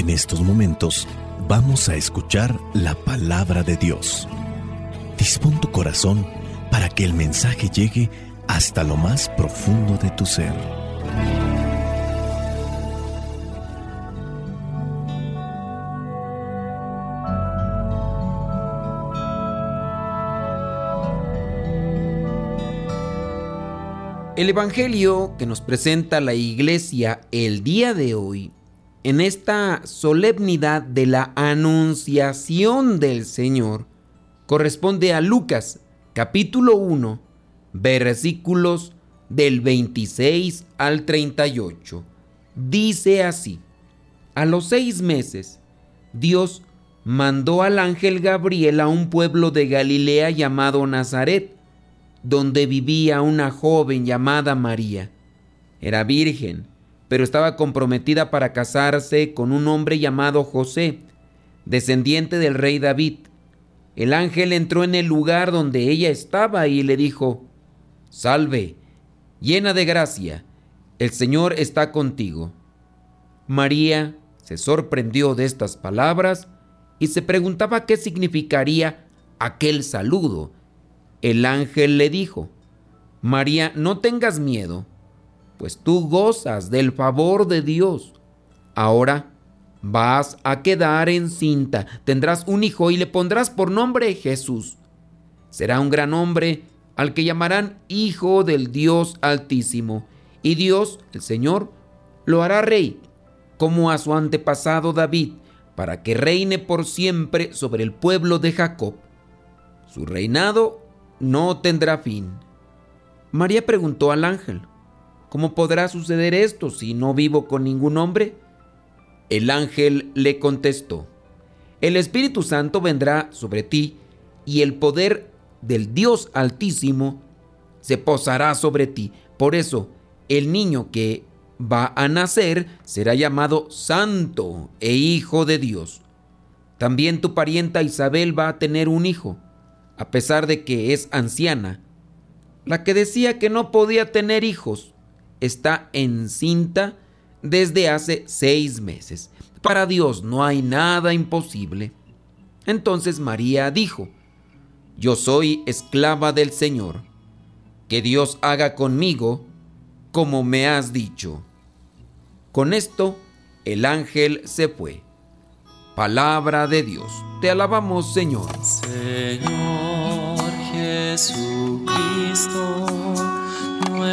En estos momentos vamos a escuchar la palabra de Dios. Dispón tu corazón para que el mensaje llegue hasta lo más profundo de tu ser. El Evangelio que nos presenta la iglesia el día de hoy, en esta solemnidad de la anunciación del Señor, corresponde a Lucas capítulo 1, versículos del 26 al 38. Dice así, a los seis meses, Dios mandó al ángel Gabriel a un pueblo de Galilea llamado Nazaret, donde vivía una joven llamada María. Era virgen, pero estaba comprometida para casarse con un hombre llamado José, descendiente del rey David. El ángel entró en el lugar donde ella estaba y le dijo, Salve, llena de gracia, el Señor está contigo. María se sorprendió de estas palabras y se preguntaba qué significaría aquel saludo el ángel le dijo, María, no tengas miedo, pues tú gozas del favor de Dios. Ahora vas a quedar encinta, tendrás un hijo y le pondrás por nombre Jesús. Será un gran hombre al que llamarán Hijo del Dios Altísimo, y Dios, el Señor, lo hará rey, como a su antepasado David, para que reine por siempre sobre el pueblo de Jacob. Su reinado no tendrá fin. María preguntó al ángel, ¿cómo podrá suceder esto si no vivo con ningún hombre? El ángel le contestó, el Espíritu Santo vendrá sobre ti y el poder del Dios Altísimo se posará sobre ti. Por eso, el niño que va a nacer será llamado Santo e Hijo de Dios. También tu parienta Isabel va a tener un hijo a pesar de que es anciana. La que decía que no podía tener hijos está encinta desde hace seis meses. Para Dios no hay nada imposible. Entonces María dijo, Yo soy esclava del Señor, que Dios haga conmigo como me has dicho. Con esto el ángel se fue. Palabra de Dios. Te alabamos, Señor. Señor Jesucristo,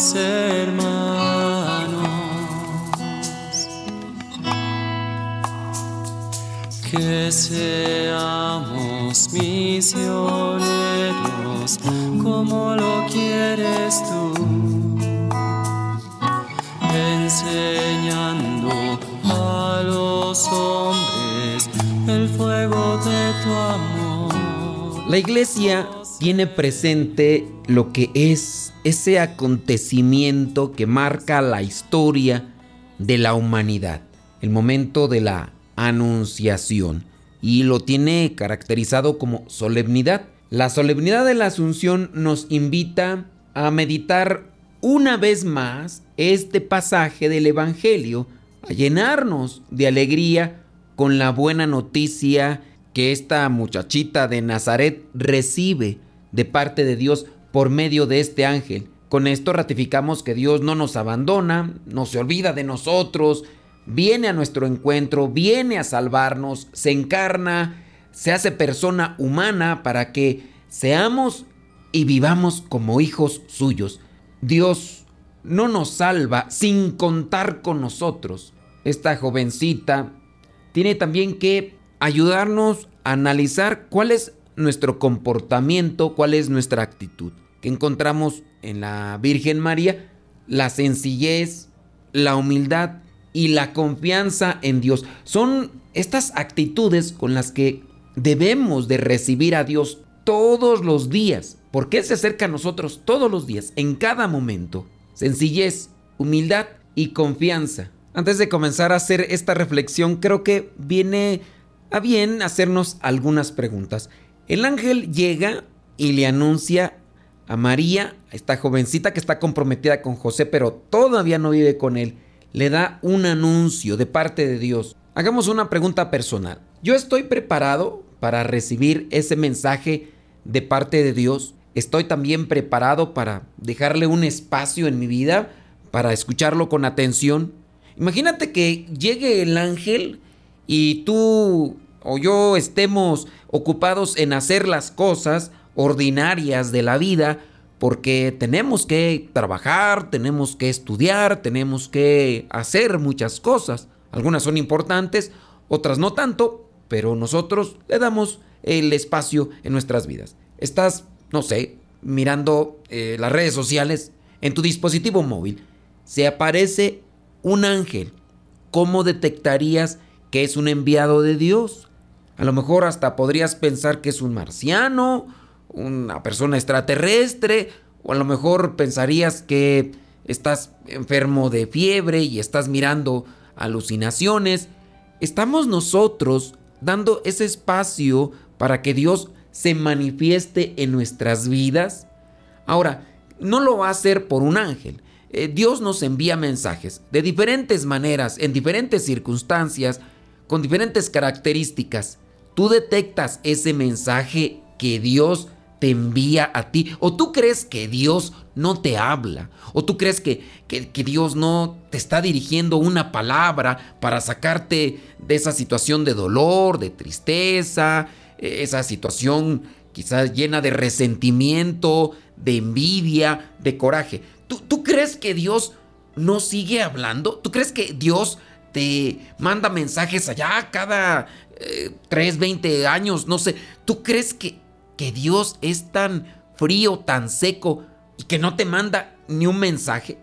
los hermanos. Que seamos misioneros como lo quieres tú. Enseñando los hombres el fuego de tu amor. La iglesia tiene presente lo que es ese acontecimiento que marca la historia de la humanidad, el momento de la anunciación, y lo tiene caracterizado como solemnidad. La solemnidad de la Asunción nos invita a meditar una vez más este pasaje del Evangelio a llenarnos de alegría con la buena noticia que esta muchachita de Nazaret recibe de parte de Dios por medio de este ángel. Con esto ratificamos que Dios no nos abandona, no se olvida de nosotros, viene a nuestro encuentro, viene a salvarnos, se encarna, se hace persona humana para que seamos y vivamos como hijos suyos. Dios no nos salva sin contar con nosotros. Esta jovencita tiene también que ayudarnos a analizar cuál es nuestro comportamiento, cuál es nuestra actitud. Que encontramos en la Virgen María la sencillez, la humildad y la confianza en Dios. Son estas actitudes con las que debemos de recibir a Dios todos los días, porque Él se acerca a nosotros todos los días, en cada momento. Sencillez, humildad y confianza. Antes de comenzar a hacer esta reflexión, creo que viene a bien hacernos algunas preguntas. El ángel llega y le anuncia a María, esta jovencita que está comprometida con José, pero todavía no vive con él, le da un anuncio de parte de Dios. Hagamos una pregunta personal. ¿Yo estoy preparado para recibir ese mensaje de parte de Dios? ¿Estoy también preparado para dejarle un espacio en mi vida para escucharlo con atención? Imagínate que llegue el ángel y tú o yo estemos ocupados en hacer las cosas ordinarias de la vida porque tenemos que trabajar, tenemos que estudiar, tenemos que hacer muchas cosas. Algunas son importantes, otras no tanto, pero nosotros le damos el espacio en nuestras vidas. Estás, no sé, mirando eh, las redes sociales en tu dispositivo móvil. Se aparece un ángel. ¿Cómo detectarías que es un enviado de Dios? A lo mejor hasta podrías pensar que es un marciano, una persona extraterrestre, o a lo mejor pensarías que estás enfermo de fiebre y estás mirando alucinaciones. Estamos nosotros dando ese espacio para que Dios se manifieste en nuestras vidas. Ahora, no lo va a hacer por un ángel. Eh, Dios nos envía mensajes de diferentes maneras, en diferentes circunstancias, con diferentes características. Tú detectas ese mensaje que Dios te envía a ti? ¿O tú crees que Dios no te habla? ¿O tú crees que, que, Dios no te está dirigiendo una palabra para sacarte de esa situación de dolor, de tristeza, esa situación quizás llena de resentimiento, de envidia, de coraje? ¿Tú, tú crees que Dios no sigue hablando? ¿Tú crees que Dios te manda mensajes allá cada eh, 3, 20 años? No sé. ¿Tú crees que que Dios es tan frío, tan seco y que no te manda ni un mensaje?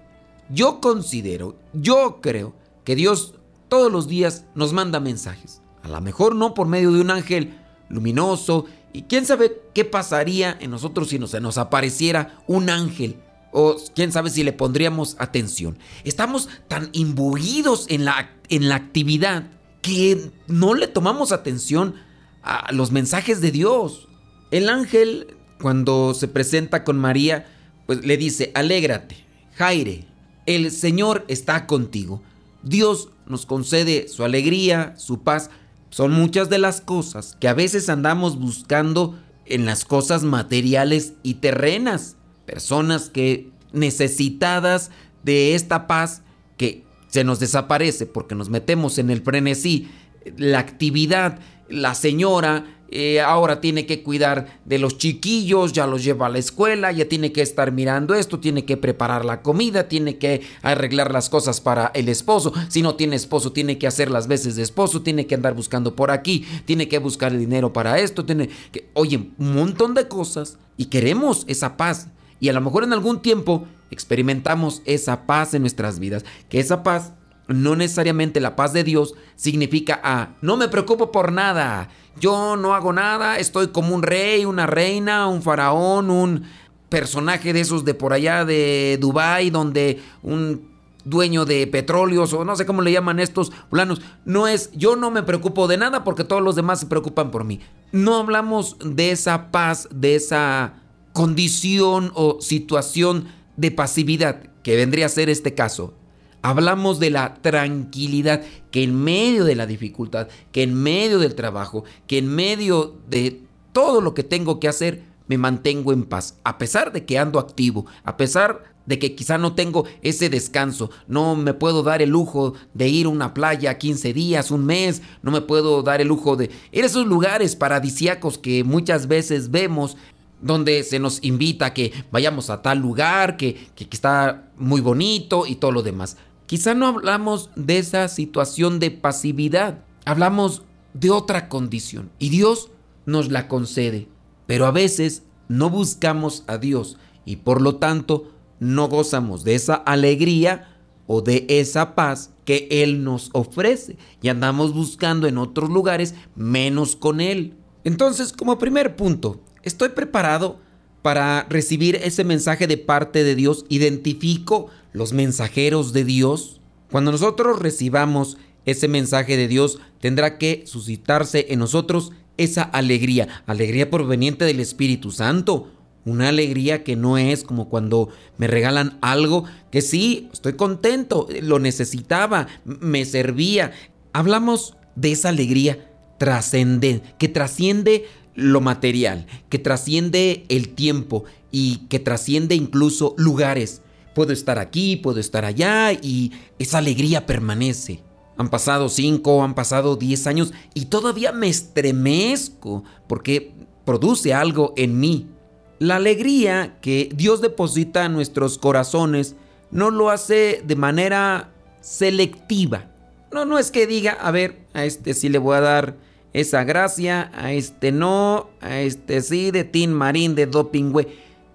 Yo considero, yo creo que Dios todos los días nos manda mensajes. A lo mejor no por medio de un ángel luminoso y quién sabe qué pasaría en nosotros si se nos apareciera un ángel o quién sabe si le pondríamos atención. Estamos tan imbuidos en la, en la actividad que no le tomamos atención a los mensajes de Dios. El ángel, cuando se presenta con María, pues le dice, alégrate, Jaire, el Señor está contigo. Dios nos concede su alegría, su paz. Son muchas de las cosas que a veces andamos buscando en las cosas materiales y terrenas. Personas que necesitadas de esta paz que se nos desaparece porque nos metemos en el frenesí, la actividad, la señora eh, ahora tiene que cuidar de los chiquillos, ya los lleva a la escuela, ya tiene que estar mirando esto, tiene que preparar la comida, tiene que arreglar las cosas para el esposo. Si no tiene esposo, tiene que hacer las veces de esposo, tiene que andar buscando por aquí, tiene que buscar dinero para esto, tiene que, oye, un montón de cosas y queremos esa paz. Y a lo mejor en algún tiempo experimentamos esa paz en nuestras vidas, que esa paz no necesariamente la paz de Dios significa ah, no me preocupo por nada, yo no hago nada, estoy como un rey, una reina, un faraón, un personaje de esos de por allá de Dubai donde un dueño de petróleos o no sé cómo le llaman estos planos, no es yo no me preocupo de nada porque todos los demás se preocupan por mí. No hablamos de esa paz, de esa condición o situación de pasividad que vendría a ser este caso. Hablamos de la tranquilidad que en medio de la dificultad, que en medio del trabajo, que en medio de todo lo que tengo que hacer, me mantengo en paz. A pesar de que ando activo, a pesar de que quizá no tengo ese descanso, no me puedo dar el lujo de ir a una playa 15 días, un mes, no me puedo dar el lujo de ir a esos lugares paradisiacos que muchas veces vemos donde se nos invita a que vayamos a tal lugar, que, que, está muy bonito y todo lo demás. Quizá no hablamos de esa situación de pasividad, hablamos de otra condición y Dios nos la concede, pero a veces no buscamos a Dios y por lo tanto no gozamos de esa alegría o de esa paz que Él nos ofrece y andamos buscando en otros lugares menos con Él. Entonces, como primer punto, estoy preparado para recibir ese mensaje de parte de Dios. Identifico los mensajeros de Dios. Cuando nosotros recibamos ese mensaje de Dios, tendrá que suscitarse en nosotros esa alegría, alegría proveniente del Espíritu Santo. Una alegría que no es como cuando me regalan algo que sí, estoy contento, lo necesitaba, me servía. Hablamos de esa alegría trascendente, que trasciende lo material, que trasciende el tiempo y que trasciende incluso lugares. Puedo estar aquí, puedo estar allá y esa alegría permanece. Han pasado cinco, han pasado diez años y todavía me estremezco porque produce algo en mí. La alegría que Dios deposita en nuestros corazones no lo hace de manera selectiva. No, no es que diga, a ver, a este sí le voy a dar esa gracia, a este no, a este sí, de Tin Marín, de Dopingüe.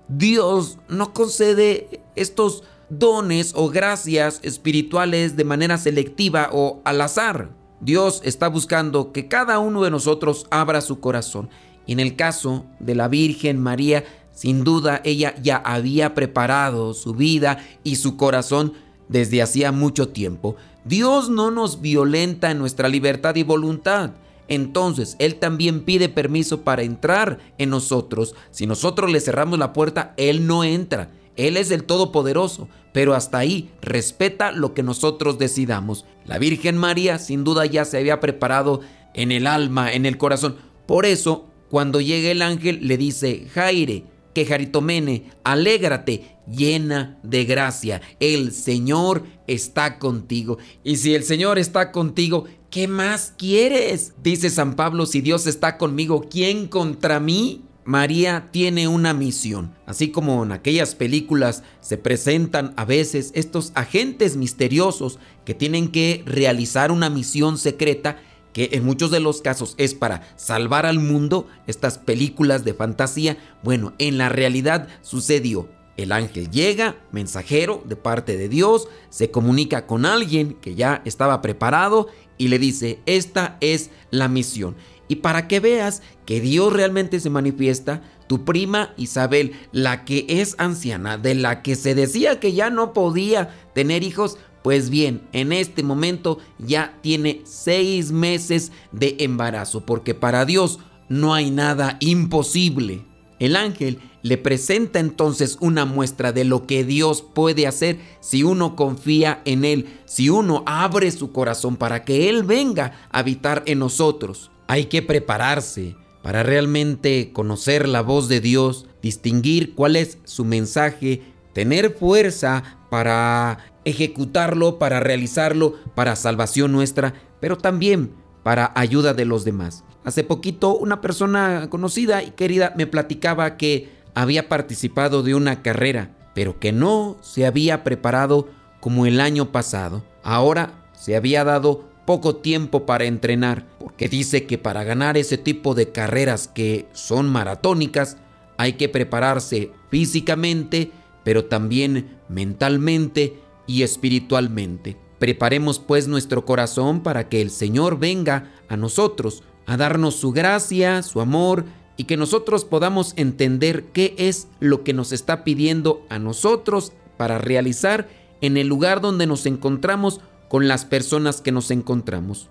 Dios no concede estos dones o gracias espirituales de manera selectiva o al azar. Dios está buscando que cada uno de nosotros abra su corazón. Y en el caso de la Virgen María, sin duda ella ya había preparado su vida y su corazón desde hacía mucho tiempo. Dios no nos violenta en nuestra libertad y voluntad. Entonces Él también pide permiso para entrar en nosotros. Si nosotros le cerramos la puerta, Él no entra. Él es el Todopoderoso, pero hasta ahí respeta lo que nosotros decidamos. La Virgen María sin duda ya se había preparado en el alma, en el corazón. Por eso, cuando llega el ángel, le dice, Jaire, que Jaritomene, alégrate, llena de gracia. El Señor está contigo. Y si el Señor está contigo, ¿qué más quieres? Dice San Pablo, si Dios está conmigo, ¿quién contra mí? María tiene una misión. Así como en aquellas películas se presentan a veces estos agentes misteriosos que tienen que realizar una misión secreta que en muchos de los casos es para salvar al mundo, estas películas de fantasía, bueno, en la realidad sucedió. El ángel llega, mensajero de parte de Dios, se comunica con alguien que ya estaba preparado y le dice, esta es la misión. Y para que veas que Dios realmente se manifiesta, tu prima Isabel, la que es anciana, de la que se decía que ya no podía tener hijos, pues bien, en este momento ya tiene seis meses de embarazo, porque para Dios no hay nada imposible. El ángel le presenta entonces una muestra de lo que Dios puede hacer si uno confía en Él, si uno abre su corazón para que Él venga a habitar en nosotros. Hay que prepararse para realmente conocer la voz de Dios, distinguir cuál es su mensaje, tener fuerza para ejecutarlo, para realizarlo, para salvación nuestra, pero también para ayuda de los demás. Hace poquito una persona conocida y querida me platicaba que había participado de una carrera, pero que no se había preparado como el año pasado. Ahora se había dado poco tiempo para entrenar, porque dice que para ganar ese tipo de carreras que son maratónicas hay que prepararse físicamente, pero también mentalmente y espiritualmente. Preparemos pues nuestro corazón para que el Señor venga a nosotros a darnos su gracia, su amor y que nosotros podamos entender qué es lo que nos está pidiendo a nosotros para realizar en el lugar donde nos encontramos con las personas que nos encontramos.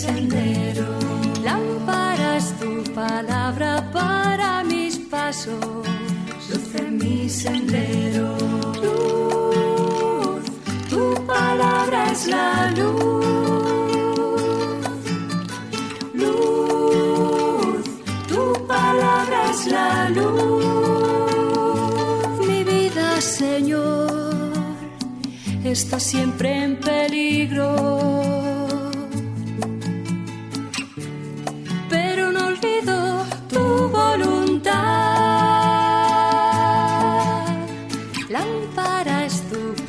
sendero. Lámpara es tu palabra para mis pasos, luz en mi sendero. Luz, tu palabra es la luz. Luz, tu palabra es la luz. Mi vida, Señor, está siempre en peligro.